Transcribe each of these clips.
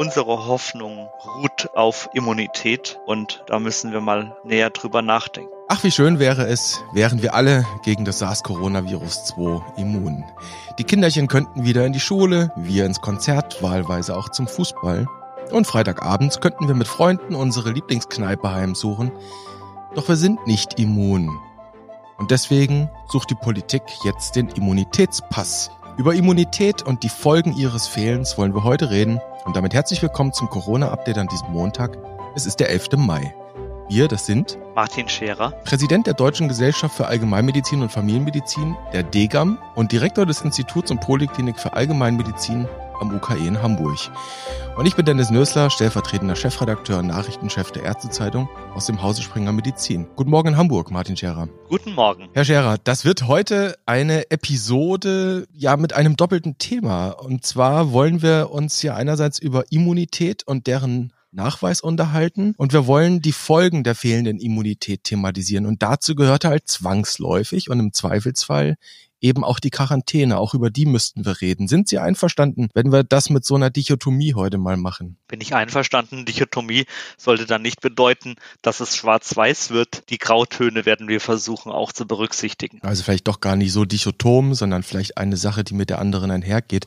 Unsere Hoffnung ruht auf Immunität und da müssen wir mal näher drüber nachdenken. Ach, wie schön wäre es, wären wir alle gegen das SARS-Coronavirus 2 immun. Die Kinderchen könnten wieder in die Schule, wir ins Konzert, wahlweise auch zum Fußball. Und Freitagabends könnten wir mit Freunden unsere Lieblingskneipe heimsuchen. Doch wir sind nicht immun. Und deswegen sucht die Politik jetzt den Immunitätspass. Über Immunität und die Folgen ihres Fehlens wollen wir heute reden. Und damit herzlich willkommen zum Corona-Update an diesem Montag. Es ist der 11. Mai. Wir, das sind Martin Scherer, Präsident der Deutschen Gesellschaft für Allgemeinmedizin und Familienmedizin, der DGAM und Direktor des Instituts und Poliklinik für Allgemeinmedizin am UKE in Hamburg. Und ich bin Dennis Nösler, stellvertretender Chefredakteur und Nachrichtenchef der Ärztezeitung aus dem Hause Springer Medizin. Guten Morgen in Hamburg, Martin Scherer. Guten Morgen. Herr Scherer, das wird heute eine Episode ja mit einem doppelten Thema. Und zwar wollen wir uns ja einerseits über Immunität und deren Nachweis unterhalten und wir wollen die Folgen der fehlenden Immunität thematisieren und dazu gehört halt zwangsläufig und im Zweifelsfall eben auch die Quarantäne. Auch über die müssten wir reden. Sind Sie einverstanden, wenn wir das mit so einer Dichotomie heute mal machen? Bin ich einverstanden. Dichotomie sollte dann nicht bedeuten, dass es schwarz-weiß wird. Die Grautöne werden wir versuchen auch zu berücksichtigen. Also vielleicht doch gar nicht so dichotom, sondern vielleicht eine Sache, die mit der anderen einhergeht.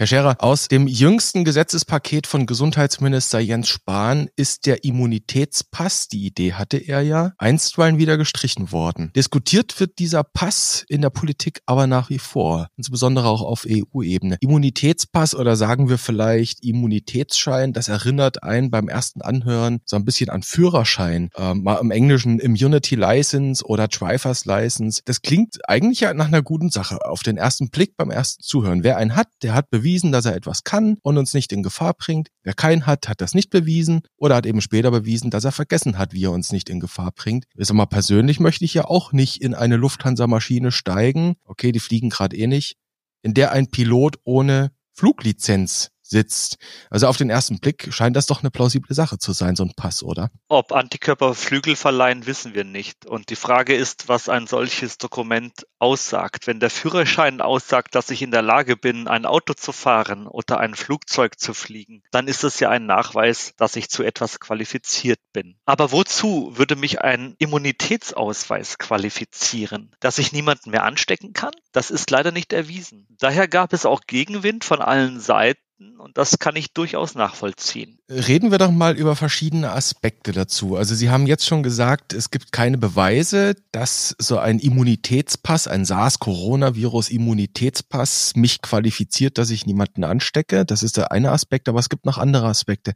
Herr Scherer, aus dem jüngsten Gesetzespaket von Gesundheitsminister Jens Spahn ist der Immunitätspass, die Idee hatte er ja, einstweilen wieder gestrichen worden. Diskutiert wird dieser Pass in der Politik aber nach wie vor, insbesondere auch auf EU-Ebene. Immunitätspass oder sagen wir vielleicht Immunitätsschein, das erinnert einen beim ersten Anhören so ein bisschen an Führerschein, ähm, mal im Englischen Immunity License oder Drivers License. Das klingt eigentlich ja nach einer guten Sache auf den ersten Blick beim ersten Zuhören. Wer einen hat, der hat bewiesen, bewiesen, dass er etwas kann und uns nicht in Gefahr bringt. Wer keinen hat, hat das nicht bewiesen oder hat eben später bewiesen, dass er vergessen hat, wie er uns nicht in Gefahr bringt. Ich sag mal, persönlich möchte ich ja auch nicht in eine Lufthansa-Maschine steigen. Okay, die fliegen gerade eh nicht. In der ein Pilot ohne Fluglizenz sitzt. Also auf den ersten Blick scheint das doch eine plausible Sache zu sein, so ein Pass, oder? Ob Antikörper Flügel verleihen, wissen wir nicht. Und die Frage ist, was ein solches Dokument aussagt. Wenn der Führerschein aussagt, dass ich in der Lage bin, ein Auto zu fahren oder ein Flugzeug zu fliegen, dann ist es ja ein Nachweis, dass ich zu etwas qualifiziert bin. Aber wozu würde mich ein Immunitätsausweis qualifizieren? Dass ich niemanden mehr anstecken kann? Das ist leider nicht erwiesen. Daher gab es auch Gegenwind von allen Seiten und das kann ich durchaus nachvollziehen. Reden wir doch mal über verschiedene Aspekte dazu. Also Sie haben jetzt schon gesagt, es gibt keine Beweise, dass so ein Immunitätspass, ein SARS-Coronavirus-Immunitätspass mich qualifiziert, dass ich niemanden anstecke. Das ist der eine Aspekt, aber es gibt noch andere Aspekte.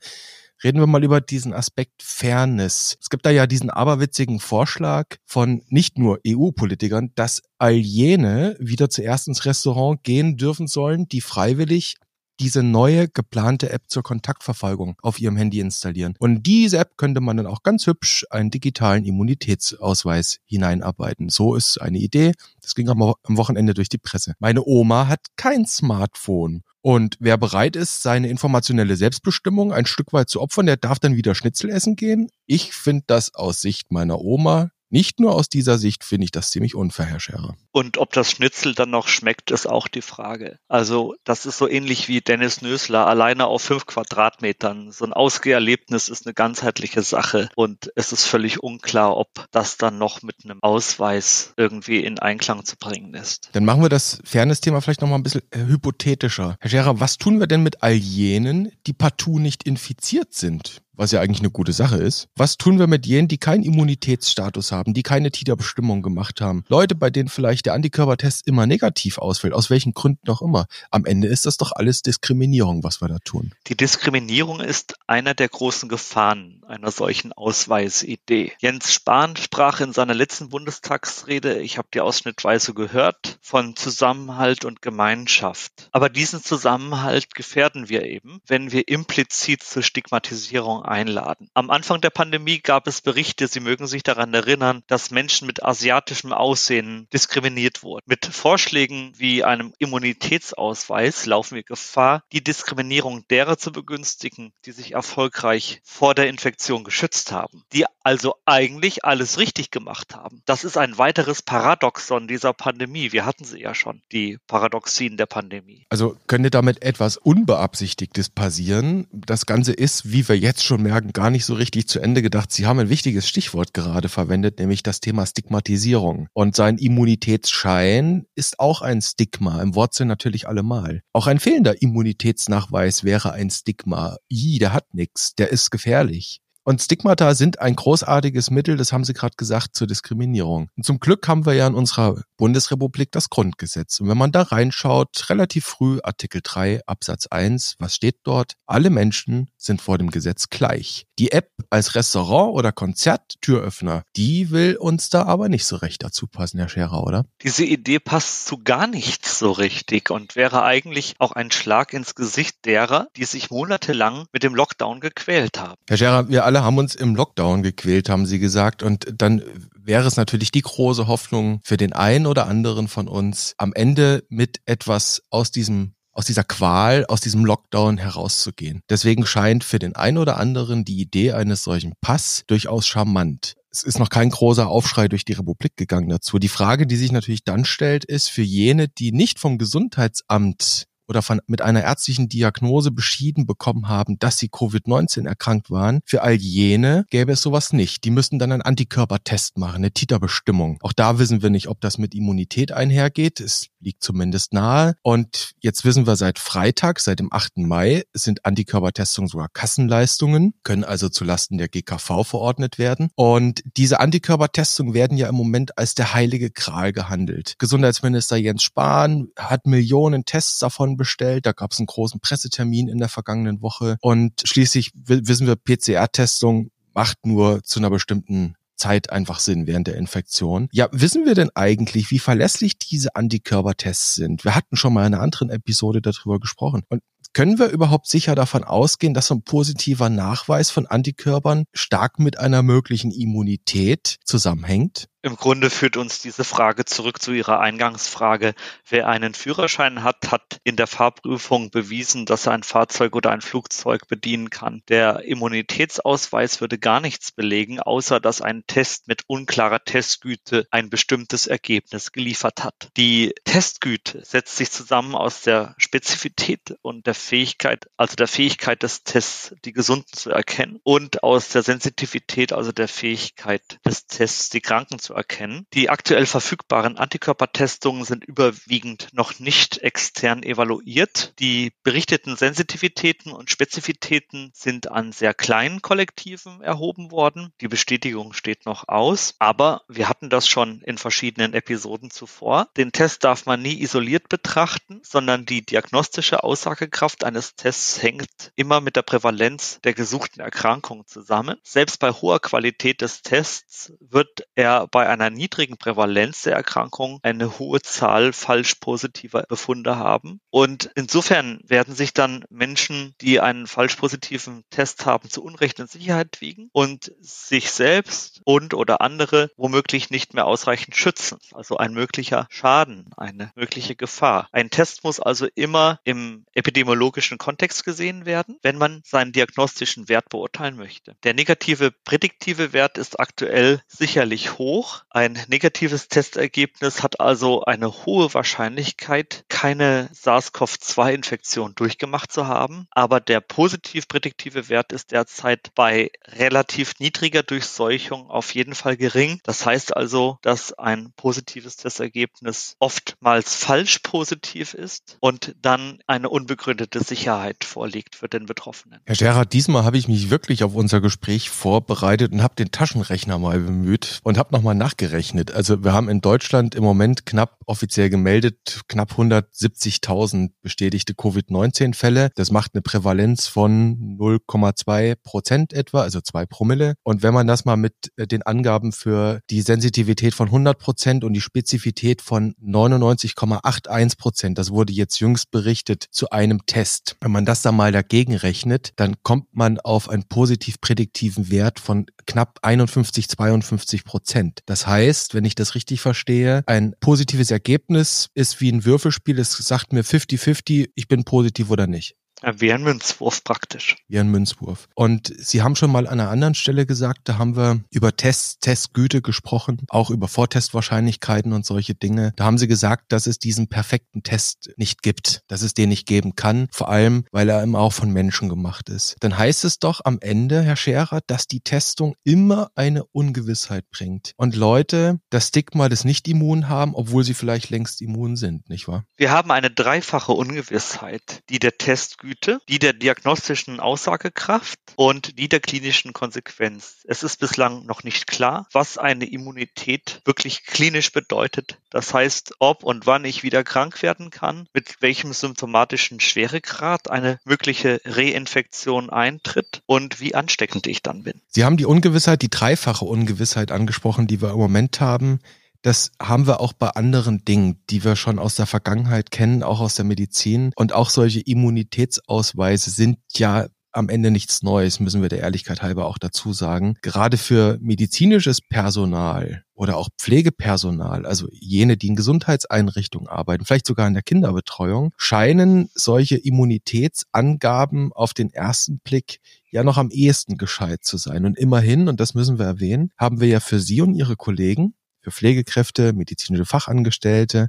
Reden wir mal über diesen Aspekt Fairness. Es gibt da ja diesen aberwitzigen Vorschlag von nicht nur EU-Politikern, dass all jene wieder zuerst ins Restaurant gehen dürfen sollen, die freiwillig diese neue geplante App zur Kontaktverfolgung auf Ihrem Handy installieren. Und diese App könnte man dann auch ganz hübsch einen digitalen Immunitätsausweis hineinarbeiten. So ist eine Idee. Das ging am Wochenende durch die Presse. Meine Oma hat kein Smartphone. Und wer bereit ist, seine informationelle Selbstbestimmung ein Stück weit zu opfern, der darf dann wieder Schnitzel essen gehen. Ich finde das aus Sicht meiner Oma nicht nur aus dieser Sicht finde ich das ziemlich unfair, Herr Scherer. Und ob das Schnitzel dann noch schmeckt, ist auch die Frage. Also das ist so ähnlich wie Dennis Nösler, alleine auf fünf Quadratmetern. So ein Ausgeherlebnis ist eine ganzheitliche Sache und es ist völlig unklar, ob das dann noch mit einem Ausweis irgendwie in Einklang zu bringen ist. Dann machen wir das Fairness-Thema vielleicht nochmal ein bisschen äh, hypothetischer. Herr Scherer, was tun wir denn mit all jenen, die partout nicht infiziert sind? Was ja eigentlich eine gute Sache ist. Was tun wir mit jenen, die keinen Immunitätsstatus haben, die keine Titerbestimmung gemacht haben? Leute, bei denen vielleicht der Antikörpertest immer negativ ausfällt, aus welchen Gründen auch immer. Am Ende ist das doch alles Diskriminierung, was wir da tun. Die Diskriminierung ist einer der großen Gefahren einer solchen Ausweisidee. Jens Spahn sprach in seiner letzten Bundestagsrede, ich habe die ausschnittweise gehört, von Zusammenhalt und Gemeinschaft. Aber diesen Zusammenhalt gefährden wir eben, wenn wir implizit zur Stigmatisierung einladen. Am Anfang der Pandemie gab es Berichte, Sie mögen sich daran erinnern, dass Menschen mit asiatischem Aussehen diskriminiert wurden. Mit Vorschlägen wie einem Immunitätsausweis laufen wir Gefahr, die Diskriminierung derer zu begünstigen, die sich erfolgreich vor der Infektion geschützt haben, die also eigentlich alles richtig gemacht haben. Das ist ein weiteres Paradoxon dieser Pandemie. Wir hatten sie ja schon, die Paradoxien der Pandemie. Also könnte damit etwas Unbeabsichtigtes passieren. Das Ganze ist, wie wir jetzt schon merken, gar nicht so richtig zu Ende gedacht. Sie haben ein wichtiges Stichwort gerade verwendet, nämlich das Thema Stigmatisierung. Und sein Immunitätsschein ist auch ein Stigma, im Wortsinn natürlich allemal. Auch ein fehlender Immunitätsnachweis wäre ein Stigma. I, der hat nichts, der ist gefährlich. Und Stigmata sind ein großartiges Mittel, das haben Sie gerade gesagt, zur Diskriminierung. Und zum Glück haben wir ja in unserer Bundesrepublik das Grundgesetz. Und wenn man da reinschaut, relativ früh Artikel 3 Absatz 1, was steht dort? Alle Menschen sind vor dem Gesetz gleich. Die App als Restaurant oder Konzerttüröffner, die will uns da aber nicht so recht dazu passen, Herr Scherer, oder? Diese Idee passt zu gar nichts so richtig und wäre eigentlich auch ein Schlag ins Gesicht derer, die sich monatelang mit dem Lockdown gequält haben. Herr Scherer, wir alle alle haben uns im Lockdown gequält, haben sie gesagt. Und dann wäre es natürlich die große Hoffnung für den einen oder anderen von uns, am Ende mit etwas aus diesem aus dieser Qual, aus diesem Lockdown herauszugehen. Deswegen scheint für den einen oder anderen die Idee eines solchen Pass durchaus charmant. Es ist noch kein großer Aufschrei durch die Republik gegangen dazu. Die Frage, die sich natürlich dann stellt, ist für jene, die nicht vom Gesundheitsamt oder von, mit einer ärztlichen Diagnose beschieden bekommen haben, dass sie Covid-19 erkrankt waren. Für all jene gäbe es sowas nicht. Die müssten dann einen Antikörpertest machen, eine Titerbestimmung. Auch da wissen wir nicht, ob das mit Immunität einhergeht. Es liegt zumindest nahe. Und jetzt wissen wir seit Freitag, seit dem 8. Mai, sind Antikörpertestungen sogar Kassenleistungen, können also zulasten der GKV verordnet werden. Und diese Antikörpertestungen werden ja im Moment als der heilige Kral gehandelt. Gesundheitsminister Jens Spahn hat Millionen Tests davon bestellt. Da gab es einen großen Pressetermin in der vergangenen Woche. Und schließlich wissen wir, PCR-Testung macht nur zu einer bestimmten Zeit einfach Sinn während der Infektion. Ja, wissen wir denn eigentlich, wie verlässlich diese Antikörpertests sind? Wir hatten schon mal in einer anderen Episode darüber gesprochen. Und können wir überhaupt sicher davon ausgehen, dass so ein positiver Nachweis von Antikörpern stark mit einer möglichen Immunität zusammenhängt? Im Grunde führt uns diese Frage zurück zu Ihrer Eingangsfrage. Wer einen Führerschein hat, hat in der Fahrprüfung bewiesen, dass er ein Fahrzeug oder ein Flugzeug bedienen kann. Der Immunitätsausweis würde gar nichts belegen, außer dass ein Test mit unklarer Testgüte ein bestimmtes Ergebnis geliefert hat. Die Testgüte setzt sich zusammen aus der Spezifität und der Fähigkeit, also der Fähigkeit des Tests, die Gesunden zu erkennen und aus der Sensitivität, also der Fähigkeit des Tests, die Kranken zu erkennen. Die aktuell verfügbaren Antikörpertestungen sind überwiegend noch nicht extern evaluiert. Die berichteten Sensitivitäten und Spezifitäten sind an sehr kleinen Kollektiven erhoben worden. Die Bestätigung steht noch aus, aber wir hatten das schon in verschiedenen Episoden zuvor. Den Test darf man nie isoliert betrachten, sondern die diagnostische Aussagekraft eines Tests hängt immer mit der Prävalenz der gesuchten Erkrankung zusammen. Selbst bei hoher Qualität des Tests wird er bei bei einer niedrigen Prävalenz der Erkrankung eine hohe Zahl falsch positiver Befunde haben. Und insofern werden sich dann Menschen, die einen falsch positiven Test haben, zu Unrecht in Sicherheit wiegen und sich selbst und oder andere womöglich nicht mehr ausreichend schützen. Also ein möglicher Schaden, eine mögliche Gefahr. Ein Test muss also immer im epidemiologischen Kontext gesehen werden, wenn man seinen diagnostischen Wert beurteilen möchte. Der negative prädiktive Wert ist aktuell sicherlich hoch, ein negatives Testergebnis hat also eine hohe Wahrscheinlichkeit, keine SARS-CoV-2-Infektion durchgemacht zu haben. Aber der positiv prädiktive Wert ist derzeit bei relativ niedriger Durchseuchung auf jeden Fall gering. Das heißt also, dass ein positives Testergebnis oftmals falsch positiv ist und dann eine unbegründete Sicherheit vorliegt für den Betroffenen. Herr Scherer, diesmal habe ich mich wirklich auf unser Gespräch vorbereitet und habe den Taschenrechner mal bemüht und habe nochmal mal nachgerechnet. Also wir haben in Deutschland im Moment knapp offiziell gemeldet, knapp 170.000 bestätigte Covid-19-Fälle. Das macht eine Prävalenz von 0,2 Prozent etwa, also zwei Promille. Und wenn man das mal mit äh, den Angaben für die Sensitivität von 100 Prozent und die Spezifität von 99,81 Prozent, das wurde jetzt jüngst berichtet, zu einem Test. Wenn man das dann mal dagegen rechnet, dann kommt man auf einen positiv prädiktiven Wert von knapp 51, 52 Prozent. Das heißt, wenn ich das richtig verstehe, ein positives Ergebnis ist wie ein Würfelspiel. Es sagt mir 50-50, ich bin positiv oder nicht. Ja, wie ein Münzwurf praktisch. Wie ein Münzwurf. Und Sie haben schon mal an einer anderen Stelle gesagt, da haben wir über Test, Testgüte gesprochen, auch über Vortestwahrscheinlichkeiten und solche Dinge. Da haben Sie gesagt, dass es diesen perfekten Test nicht gibt, dass es den nicht geben kann, vor allem, weil er immer auch von Menschen gemacht ist. Dann heißt es doch am Ende, Herr Scherer, dass die Testung immer eine Ungewissheit bringt. Und Leute das Stigma des Nicht-Immun haben, obwohl sie vielleicht längst immun sind, nicht wahr? Wir haben eine dreifache Ungewissheit, die der Testgüte Güte, die der diagnostischen Aussagekraft und die der klinischen Konsequenz. Es ist bislang noch nicht klar, was eine Immunität wirklich klinisch bedeutet. Das heißt, ob und wann ich wieder krank werden kann, mit welchem symptomatischen Schweregrad eine mögliche Reinfektion eintritt und wie ansteckend ich dann bin. Sie haben die Ungewissheit, die dreifache Ungewissheit angesprochen, die wir im Moment haben. Das haben wir auch bei anderen Dingen, die wir schon aus der Vergangenheit kennen, auch aus der Medizin. Und auch solche Immunitätsausweise sind ja am Ende nichts Neues, müssen wir der Ehrlichkeit halber auch dazu sagen. Gerade für medizinisches Personal oder auch Pflegepersonal, also jene, die in Gesundheitseinrichtungen arbeiten, vielleicht sogar in der Kinderbetreuung, scheinen solche Immunitätsangaben auf den ersten Blick ja noch am ehesten gescheit zu sein. Und immerhin, und das müssen wir erwähnen, haben wir ja für Sie und Ihre Kollegen für Pflegekräfte, medizinische Fachangestellte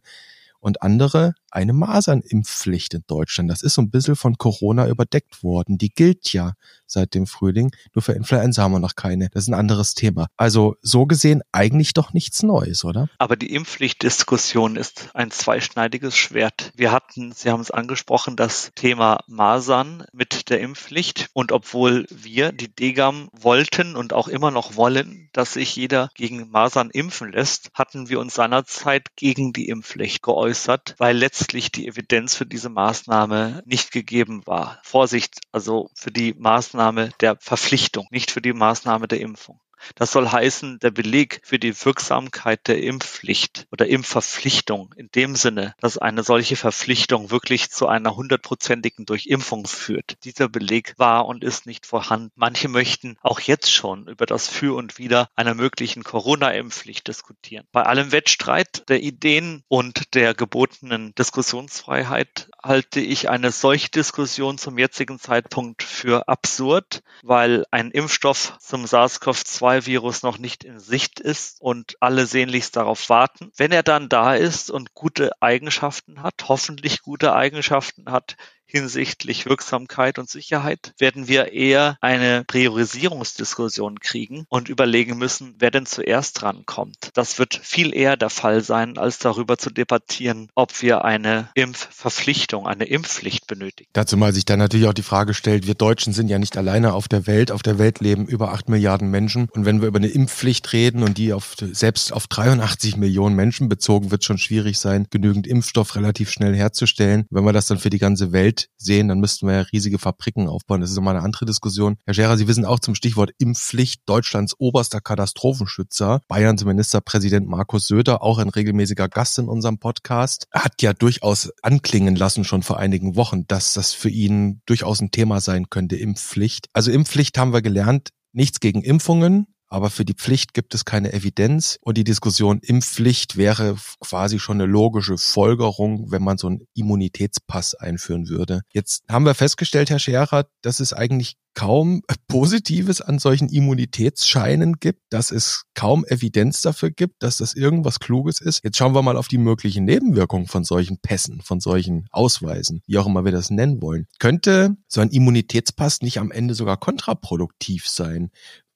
und andere eine Masernimpfpflicht in Deutschland. Das ist so ein bisschen von Corona überdeckt worden. Die gilt ja seit dem Frühling. Nur für Influenza haben wir noch keine. Das ist ein anderes Thema. Also so gesehen eigentlich doch nichts Neues, oder? Aber die Impfpflichtdiskussion ist ein zweischneidiges Schwert. Wir hatten, Sie haben es angesprochen, das Thema Masern mit der Impfpflicht. Und obwohl wir, die Degam, wollten und auch immer noch wollen, dass sich jeder gegen Masern impfen lässt, hatten wir uns seinerzeit gegen die Impfpflicht geäußert, weil letztlich letztlich die Evidenz für diese Maßnahme nicht gegeben war. Vorsicht, also für die Maßnahme der Verpflichtung, nicht für die Maßnahme der Impfung. Das soll heißen, der Beleg für die Wirksamkeit der Impfpflicht oder Impfverpflichtung in dem Sinne, dass eine solche Verpflichtung wirklich zu einer hundertprozentigen Durchimpfung führt. Dieser Beleg war und ist nicht vorhanden. Manche möchten auch jetzt schon über das Für und Wider einer möglichen Corona-Impfpflicht diskutieren. Bei allem Wettstreit der Ideen und der gebotenen Diskussionsfreiheit halte ich eine solche Diskussion zum jetzigen Zeitpunkt für absurd, weil ein Impfstoff zum SARS-CoV-2 Virus noch nicht in Sicht ist und alle sehnlichst darauf warten. Wenn er dann da ist und gute Eigenschaften hat, hoffentlich gute Eigenschaften hat, hinsichtlich Wirksamkeit und Sicherheit, werden wir eher eine Priorisierungsdiskussion kriegen und überlegen müssen, wer denn zuerst drankommt. Das wird viel eher der Fall sein, als darüber zu debattieren, ob wir eine Impfverpflichtung, eine Impfpflicht benötigen. Dazu mal sich dann natürlich auch die Frage stellt, wir Deutschen sind ja nicht alleine auf der Welt. Auf der Welt leben über acht Milliarden Menschen. Und wenn wir über eine Impfpflicht reden und die auf, selbst auf 83 Millionen Menschen bezogen, wird schon schwierig sein, genügend Impfstoff relativ schnell herzustellen. Wenn wir das dann für die ganze Welt sehen, dann müssten wir ja riesige Fabriken aufbauen. Das ist immer eine andere Diskussion. Herr Scherer, Sie wissen auch zum Stichwort Impfpflicht Deutschlands oberster Katastrophenschützer, Bayerns Ministerpräsident Markus Söder, auch ein regelmäßiger Gast in unserem Podcast, hat ja durchaus anklingen lassen schon vor einigen Wochen, dass das für ihn durchaus ein Thema sein könnte, Impfpflicht. Also Impfpflicht haben wir gelernt, nichts gegen Impfungen, aber für die Pflicht gibt es keine Evidenz und die Diskussion Impfpflicht wäre quasi schon eine logische Folgerung, wenn man so einen Immunitätspass einführen würde. Jetzt haben wir festgestellt, Herr Scherer, dass es eigentlich kaum Positives an solchen Immunitätsscheinen gibt, dass es kaum Evidenz dafür gibt, dass das irgendwas Kluges ist. Jetzt schauen wir mal auf die möglichen Nebenwirkungen von solchen Pässen, von solchen Ausweisen, wie auch immer wir das nennen wollen. Könnte so ein Immunitätspass nicht am Ende sogar kontraproduktiv sein?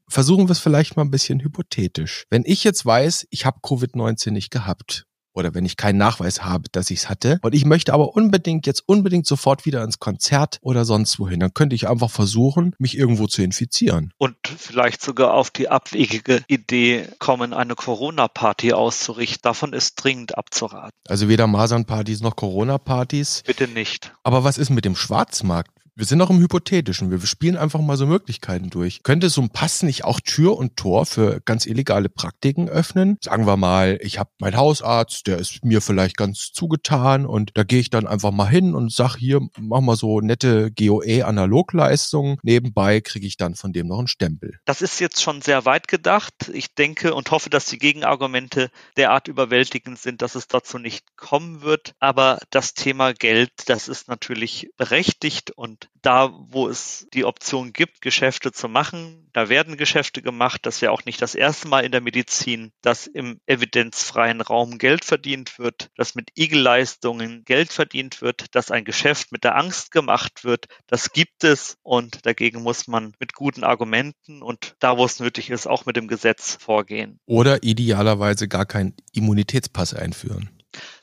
Versuchen wir es vielleicht mal ein bisschen hypothetisch. Wenn ich jetzt weiß, ich habe Covid-19 nicht gehabt, oder wenn ich keinen Nachweis habe, dass ich es hatte und ich möchte aber unbedingt jetzt unbedingt sofort wieder ins Konzert oder sonst wohin, dann könnte ich einfach versuchen, mich irgendwo zu infizieren. Und vielleicht sogar auf die abwegige Idee kommen, eine Corona-Party auszurichten. Davon ist dringend abzuraten. Also weder Masernpartys noch Corona-Partys. Bitte nicht. Aber was ist mit dem Schwarzmarkt? Wir sind noch im Hypothetischen. Wir spielen einfach mal so Möglichkeiten durch. Könnte so ein Pass nicht auch Tür und Tor für ganz illegale Praktiken öffnen? Sagen wir mal, ich habe meinen Hausarzt, der ist mir vielleicht ganz zugetan und da gehe ich dann einfach mal hin und sag hier, mach mal so nette GOE-Analogleistungen. Nebenbei kriege ich dann von dem noch einen Stempel. Das ist jetzt schon sehr weit gedacht. Ich denke und hoffe, dass die Gegenargumente derart überwältigend sind, dass es dazu nicht kommen wird. Aber das Thema Geld, das ist natürlich berechtigt und da, wo es die Option gibt, Geschäfte zu machen, da werden Geschäfte gemacht. Das wäre auch nicht das erste Mal in der Medizin, dass im evidenzfreien Raum Geld verdient wird, dass mit Igelleistungen Geld verdient wird, dass ein Geschäft mit der Angst gemacht wird. Das gibt es und dagegen muss man mit guten Argumenten und da, wo es nötig ist, auch mit dem Gesetz vorgehen. Oder idealerweise gar keinen Immunitätspass einführen.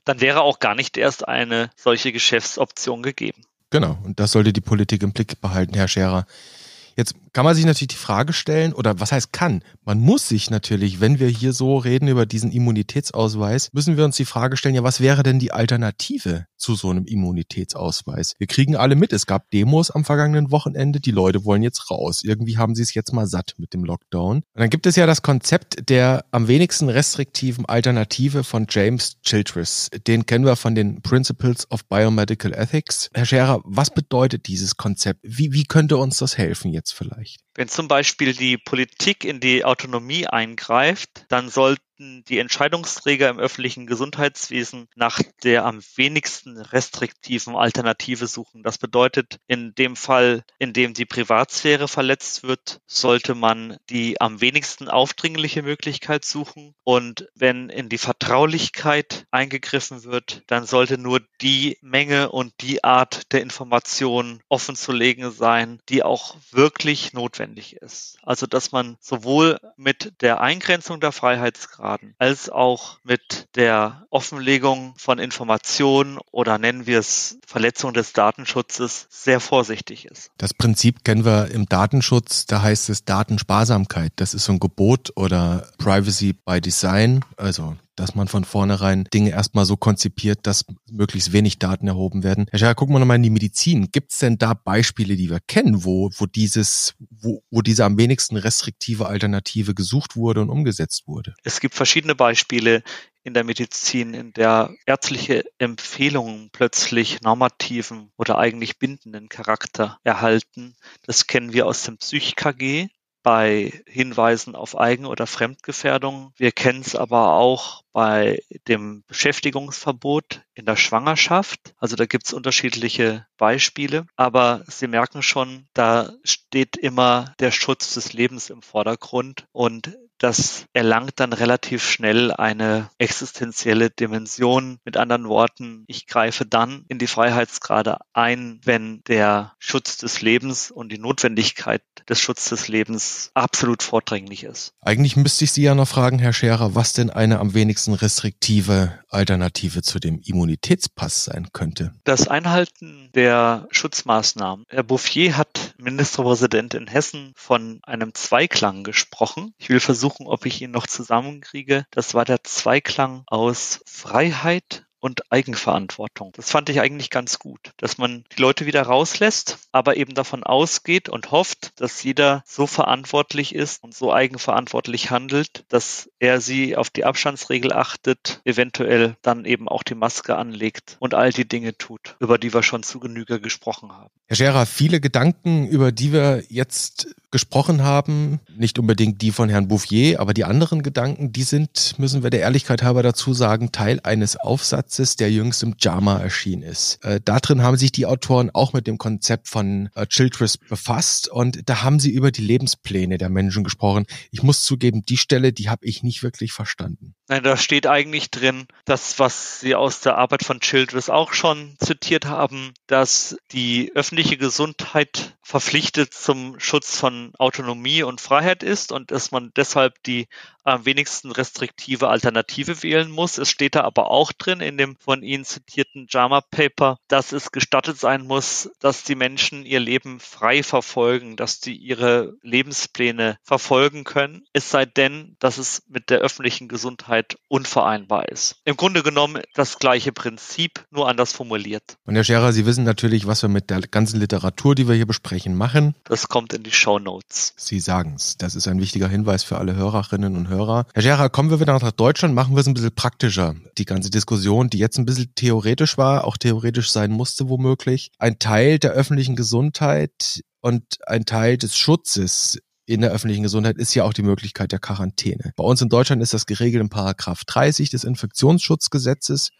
Dann wäre auch gar nicht erst eine solche Geschäftsoption gegeben. Genau, und das sollte die Politik im Blick behalten, Herr Scherer. Jetzt kann man sich natürlich die Frage stellen, oder was heißt kann? Man muss sich natürlich, wenn wir hier so reden über diesen Immunitätsausweis, müssen wir uns die Frage stellen, ja, was wäre denn die Alternative zu so einem Immunitätsausweis? Wir kriegen alle mit, es gab Demos am vergangenen Wochenende, die Leute wollen jetzt raus. Irgendwie haben sie es jetzt mal satt mit dem Lockdown. Und dann gibt es ja das Konzept der am wenigsten restriktiven Alternative von James Childress. Den kennen wir von den Principles of Biomedical Ethics. Herr Scherer, was bedeutet dieses Konzept? Wie, wie könnte uns das helfen jetzt vielleicht? Wenn zum Beispiel die Politik in die Autonomie eingreift, dann sollten die Entscheidungsträger im öffentlichen Gesundheitswesen nach der am wenigsten restriktiven Alternative suchen. Das bedeutet, in dem Fall, in dem die Privatsphäre verletzt wird, sollte man die am wenigsten aufdringliche Möglichkeit suchen. Und wenn in die Vertraulichkeit eingegriffen wird, dann sollte nur die Menge und die Art der Information offenzulegen sein, die auch wirklich notwendig notwendig ist. Also dass man sowohl mit der Eingrenzung der Freiheitsgraden als auch mit der Offenlegung von Informationen oder nennen wir es Verletzung des Datenschutzes sehr vorsichtig ist. Das Prinzip kennen wir im Datenschutz, da heißt es Datensparsamkeit. Das ist so ein Gebot oder Privacy by Design, also dass man von vornherein Dinge erstmal so konzipiert, dass möglichst wenig Daten erhoben werden. Herr Scher, gucken wir nochmal in die Medizin. Gibt es denn da Beispiele, die wir kennen, wo, wo dieses, wo, wo diese am wenigsten restriktive Alternative gesucht wurde und umgesetzt wurde? Es gibt verschiedene Beispiele in der Medizin, in der ärztliche Empfehlungen plötzlich normativen oder eigentlich bindenden Charakter erhalten. Das kennen wir aus dem Psych-KG bei Hinweisen auf Eigen- oder Fremdgefährdung. Wir kennen es aber auch bei dem Beschäftigungsverbot in der Schwangerschaft. Also da gibt es unterschiedliche Beispiele, aber Sie merken schon, da steht immer der Schutz des Lebens im Vordergrund und das erlangt dann relativ schnell eine existenzielle Dimension. Mit anderen Worten, ich greife dann in die Freiheitsgrade ein, wenn der Schutz des Lebens und die Notwendigkeit des Schutzes des Lebens absolut vordringlich ist. Eigentlich müsste ich Sie ja noch fragen, Herr Scherer, was denn eine am wenigsten restriktive Alternative zu dem Immunitätspass sein könnte. Das Einhalten der Schutzmaßnahmen. Herr Bouffier hat Ministerpräsident in Hessen von einem Zweiklang gesprochen. Ich will versuchen, ob ich ihn noch zusammenkriege. Das war der Zweiklang aus Freiheit und Eigenverantwortung. Das fand ich eigentlich ganz gut, dass man die Leute wieder rauslässt, aber eben davon ausgeht und hofft, dass jeder so verantwortlich ist und so eigenverantwortlich handelt, dass er sie auf die Abstandsregel achtet, eventuell dann eben auch die Maske anlegt und all die Dinge tut, über die wir schon zu Genüge gesprochen haben. Herr Scherer, viele Gedanken, über die wir jetzt gesprochen haben, nicht unbedingt die von Herrn Bouffier, aber die anderen Gedanken, die sind, müssen wir der Ehrlichkeit halber dazu sagen, Teil eines Aufsatzes, der jüngst im JAMA erschienen ist. Äh, da drin haben sich die Autoren auch mit dem Konzept von äh, Childress befasst und da haben sie über die Lebenspläne der Menschen gesprochen. Ich muss zugeben, die Stelle, die habe ich nicht wirklich verstanden. Nein, da steht eigentlich drin, das, was Sie aus der Arbeit von Childress auch schon zitiert haben, dass die öffentliche Gesundheit verpflichtet zum Schutz von Autonomie und Freiheit ist und dass man deshalb die am wenigsten restriktive Alternative wählen muss. Es steht da aber auch drin in dem von Ihnen zitierten JAMA Paper, dass es gestattet sein muss, dass die Menschen ihr Leben frei verfolgen, dass die ihre Lebenspläne verfolgen können, es sei denn, dass es mit der öffentlichen Gesundheit unvereinbar ist. Im Grunde genommen das gleiche Prinzip, nur anders formuliert. Und Herr Scherer, Sie wissen natürlich, was wir mit der ganzen Literatur, die wir hier besprechen, machen. Das kommt in die Show Notes. Sie sagen es. Das ist ein wichtiger Hinweis für alle Hörerinnen und Hörer. Herr Scherer, kommen wir wieder nach Deutschland, machen wir es ein bisschen praktischer. Die ganze Diskussion, die jetzt ein bisschen theoretisch war, auch theoretisch sein musste womöglich. Ein Teil der öffentlichen Gesundheit und ein Teil des Schutzes in der öffentlichen Gesundheit ist ja auch die Möglichkeit der Quarantäne. Bei uns in Deutschland ist das geregelt in Paragraph 30 des Infektionsschutzgesetzes.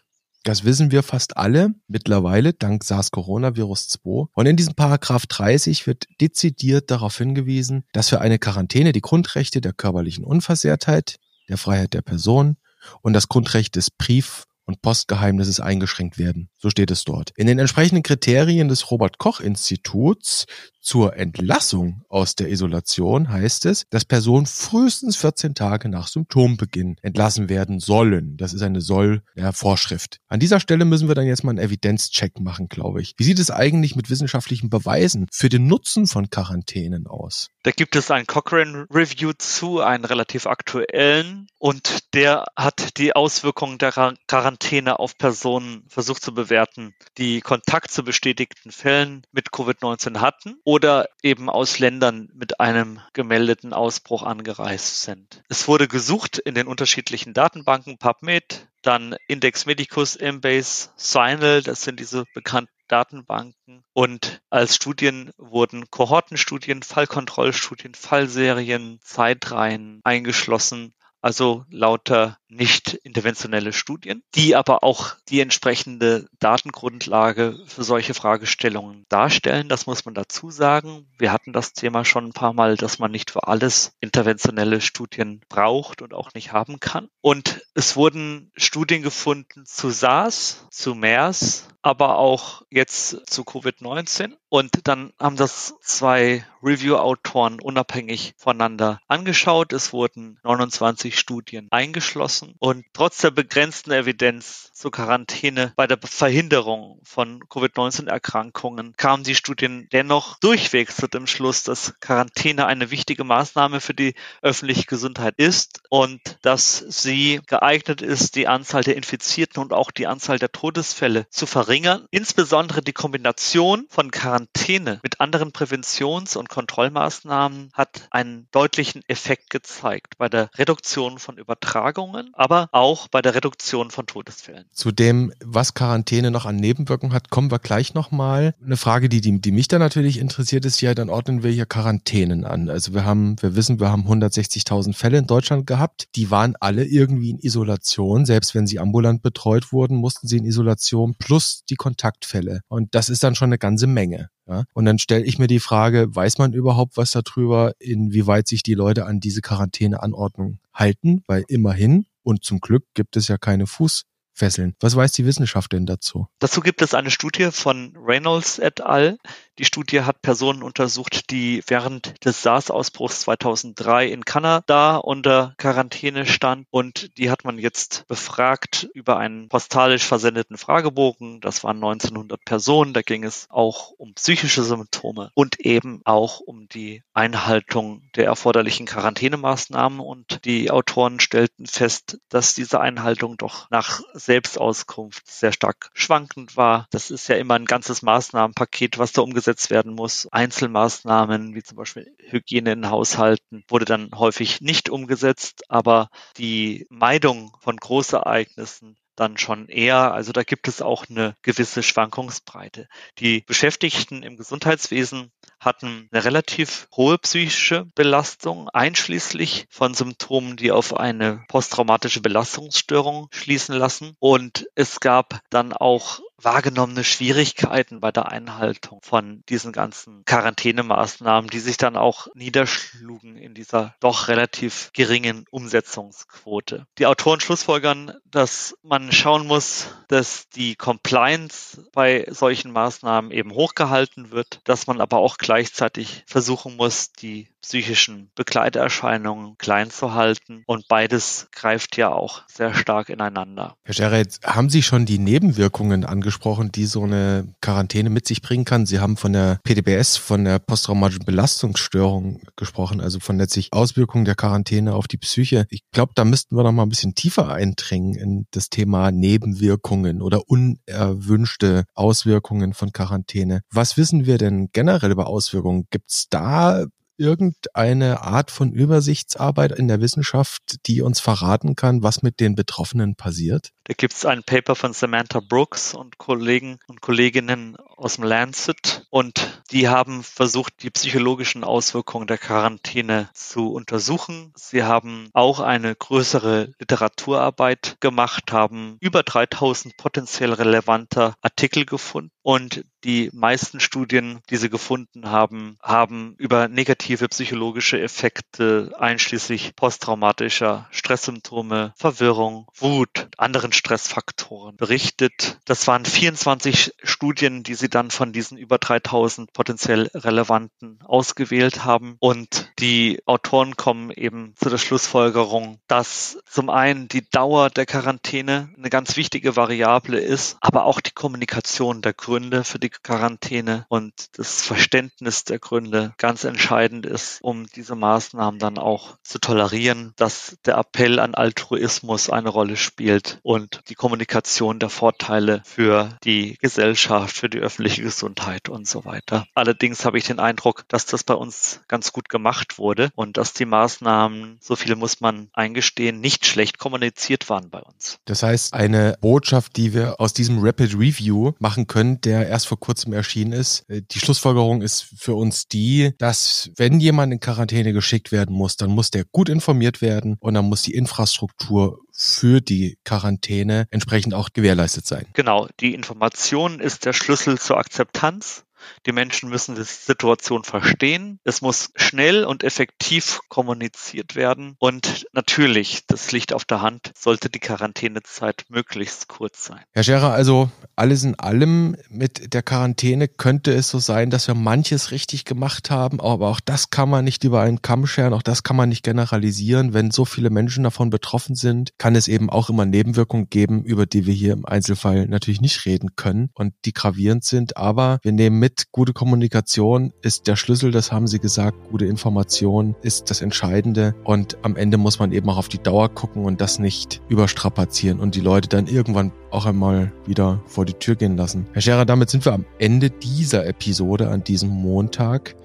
Das wissen wir fast alle mittlerweile, dank SARS-Coronavirus 2. Und in diesem Paragraph 30 wird dezidiert darauf hingewiesen, dass für eine Quarantäne die Grundrechte der körperlichen Unversehrtheit, der Freiheit der Person und das Grundrecht des Brief- und Postgeheimnisses eingeschränkt werden. So steht es dort. In den entsprechenden Kriterien des Robert Koch Instituts zur Entlassung aus der Isolation heißt es, dass Personen frühestens 14 Tage nach Symptombeginn entlassen werden sollen. Das ist eine Soll-Vorschrift. An dieser Stelle müssen wir dann jetzt mal einen Evidenzcheck machen, glaube ich. Wie sieht es eigentlich mit wissenschaftlichen Beweisen für den Nutzen von Quarantänen aus? Da gibt es ein Cochrane Review zu, einen relativ aktuellen, und der hat die Auswirkungen der Quarantäne auf Personen versucht zu bewerten, die Kontakt zu bestätigten Fällen mit Covid-19 hatten oder eben aus Ländern mit einem gemeldeten Ausbruch angereist sind. Es wurde gesucht in den unterschiedlichen Datenbanken PubMed, dann Index Medicus, Embase, Sinal, das sind diese bekannten Datenbanken. Und als Studien wurden Kohortenstudien, Fallkontrollstudien, Fallserien, Zeitreihen eingeschlossen also lauter nicht interventionelle Studien, die aber auch die entsprechende Datengrundlage für solche Fragestellungen darstellen. Das muss man dazu sagen. Wir hatten das Thema schon ein paar Mal, dass man nicht für alles interventionelle Studien braucht und auch nicht haben kann. Und es wurden Studien gefunden zu SARS, zu MERS, aber auch jetzt zu Covid-19. Und dann haben das zwei Review-Autoren unabhängig voneinander angeschaut. Es wurden 29 Studien eingeschlossen und trotz der begrenzten Evidenz zur Quarantäne bei der Verhinderung von Covid-19-Erkrankungen kamen die Studien dennoch durchwegs zu dem Schluss, dass Quarantäne eine wichtige Maßnahme für die öffentliche Gesundheit ist und dass sie geeignet ist, die Anzahl der Infizierten und auch die Anzahl der Todesfälle zu verringern. Insbesondere die Kombination von Quarantäne mit anderen Präventions- und Kontrollmaßnahmen hat einen deutlichen Effekt gezeigt bei der Reduktion von Übertragungen, aber auch bei der Reduktion von Todesfällen. Zu dem, was Quarantäne noch an Nebenwirkungen hat, kommen wir gleich nochmal. Eine Frage, die, die, die mich da natürlich interessiert, ist ja, dann ordnen wir hier Quarantänen an. Also wir haben, wir wissen, wir haben 160.000 Fälle in Deutschland gehabt. Die waren alle irgendwie in Isolation. Selbst wenn sie ambulant betreut wurden, mussten sie in Isolation plus die Kontaktfälle. Und das ist dann schon eine ganze Menge. Ja? Und dann stelle ich mir die Frage, weiß man überhaupt was darüber, inwieweit sich die Leute an diese Quarantäneanordnung halten? Weil immerhin, und zum Glück gibt es ja keine Fuß fesseln. Was weiß die Wissenschaft denn dazu? Dazu gibt es eine Studie von Reynolds et al. Die Studie hat Personen untersucht, die während des SARS-Ausbruchs 2003 in Kanada unter Quarantäne standen und die hat man jetzt befragt über einen postalisch versendeten Fragebogen. Das waren 1900 Personen. Da ging es auch um psychische Symptome und eben auch um die Einhaltung der erforderlichen Quarantänemaßnahmen und die Autoren stellten fest, dass diese Einhaltung doch nach Selbstauskunft sehr stark schwankend war. Das ist ja immer ein ganzes Maßnahmenpaket, was da umgesetzt werden muss. Einzelmaßnahmen wie zum Beispiel Hygiene in Haushalten wurde dann häufig nicht umgesetzt, aber die Meidung von Großereignissen dann schon eher. Also da gibt es auch eine gewisse Schwankungsbreite. Die Beschäftigten im Gesundheitswesen hatten eine relativ hohe psychische Belastung, einschließlich von Symptomen, die auf eine posttraumatische Belastungsstörung schließen lassen. Und es gab dann auch wahrgenommene Schwierigkeiten bei der Einhaltung von diesen ganzen Quarantänemaßnahmen, die sich dann auch niederschlugen in dieser doch relativ geringen Umsetzungsquote. Die Autoren schlussfolgern, dass man schauen muss, dass die Compliance bei solchen Maßnahmen eben hochgehalten wird, dass man aber auch gleichzeitig versuchen muss, die psychischen Begleiterscheinungen klein zu halten. Und beides greift ja auch sehr stark ineinander. Herr Scherer, haben Sie schon die Nebenwirkungen angesprochen, die so eine Quarantäne mit sich bringen kann? Sie haben von der PDBS, von der posttraumatischen Belastungsstörung gesprochen, also von letztlich Auswirkungen der Quarantäne auf die Psyche. Ich glaube, da müssten wir noch mal ein bisschen tiefer eindringen in das Thema Nebenwirkungen oder unerwünschte Auswirkungen von Quarantäne. Was wissen wir denn generell über Auswirkungen? Gibt es da irgendeine Art von Übersichtsarbeit in der Wissenschaft, die uns verraten kann, was mit den Betroffenen passiert? Da gibt es ein Paper von Samantha Brooks und Kollegen und Kolleginnen aus dem Lancet und die haben versucht, die psychologischen Auswirkungen der Quarantäne zu untersuchen. Sie haben auch eine größere Literaturarbeit gemacht, haben über 3000 potenziell relevante Artikel gefunden und die meisten Studien, die sie gefunden haben, haben über negative psychologische Effekte einschließlich posttraumatischer Stresssymptome, Verwirrung, Wut, anderen Stressfaktoren berichtet. Das waren 24 Studien, die sie dann von diesen über 3000 potenziell relevanten ausgewählt haben. Und die Autoren kommen eben zu der Schlussfolgerung, dass zum einen die Dauer der Quarantäne eine ganz wichtige Variable ist, aber auch die Kommunikation der Gründe für die Quarantäne und das Verständnis der Gründe ganz entscheidend ist, um diese Maßnahmen dann auch zu tolerieren, dass der Appell an Altruismus eine Rolle spielt und die Kommunikation der Vorteile für die Gesellschaft, für die öffentliche Gesundheit und so weiter. Allerdings habe ich den Eindruck, dass das bei uns ganz gut gemacht wurde und dass die Maßnahmen, so viel muss man eingestehen, nicht schlecht kommuniziert waren bei uns. Das heißt, eine Botschaft, die wir aus diesem Rapid Review machen können, der erst vor kurzem erschienen ist. Äh, die Schlussfolgerung ist für uns die, dass wenn jemand in Quarantäne geschickt werden muss, dann muss der gut informiert werden und dann muss die Infrastruktur für die Quarantäne entsprechend auch gewährleistet sein. Genau, die Information ist der Schlüssel zur Akzeptanz die Menschen müssen die Situation verstehen. Es muss schnell und effektiv kommuniziert werden. Und natürlich, das liegt auf der Hand, sollte die Quarantänezeit möglichst kurz sein. Herr Scherer, also alles in allem mit der Quarantäne könnte es so sein, dass wir manches richtig gemacht haben, aber auch das kann man nicht über einen Kamm scheren, auch das kann man nicht generalisieren. Wenn so viele Menschen davon betroffen sind, kann es eben auch immer Nebenwirkungen geben, über die wir hier im Einzelfall natürlich nicht reden können und die gravierend sind. Aber wir nehmen mit, gute Kommunikation ist der Schlüssel, das haben Sie gesagt. Gute Information ist das Entscheidende. Und am Ende muss man eben auch auf die Dauer gucken und das nicht überstrapazieren und die Leute dann irgendwann auch einmal wieder vor die Tür gehen lassen. Herr Scherer, damit sind wir am Ende dieser Episode an diesem Montag.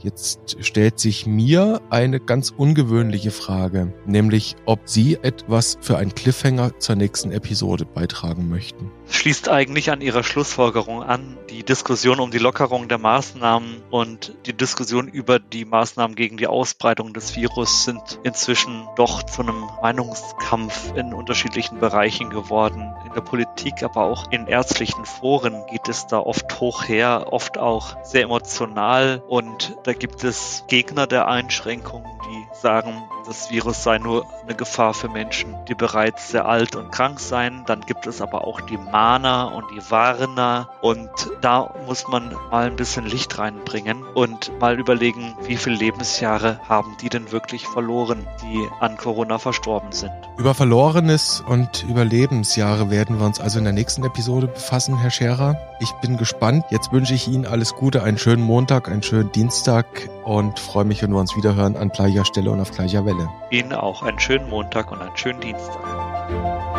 Jetzt stellt sich mir eine ganz ungewöhnliche Frage, nämlich ob Sie etwas für einen Cliffhanger zur nächsten Episode beitragen möchten schließt eigentlich an ihrer Schlussfolgerung an. Die Diskussion um die Lockerung der Maßnahmen und die Diskussion über die Maßnahmen gegen die Ausbreitung des Virus sind inzwischen doch zu einem Meinungskampf in unterschiedlichen Bereichen geworden. In der Politik, aber auch in ärztlichen Foren geht es da oft hoch her, oft auch sehr emotional und da gibt es Gegner der Einschränkungen, die sagen, das Virus sei nur eine Gefahr für Menschen, die bereits sehr alt und krank seien. Dann gibt es aber auch die Mahner und die Warner und da muss man mal ein bisschen Licht reinbringen und mal überlegen, wie viele Lebensjahre haben die denn wirklich verloren, die an Corona verstorben sind. Über Verlorenes und über Lebensjahre werden wir uns also in der nächsten Episode befassen, Herr Scherer. Ich bin gespannt. Jetzt wünsche ich Ihnen alles Gute, einen schönen Montag, einen schönen Dienstag und freue mich, wenn wir uns wiederhören an gleicher Stelle und auf gleicher Welle. Ihnen auch einen schönen Montag und einen schönen Dienstag.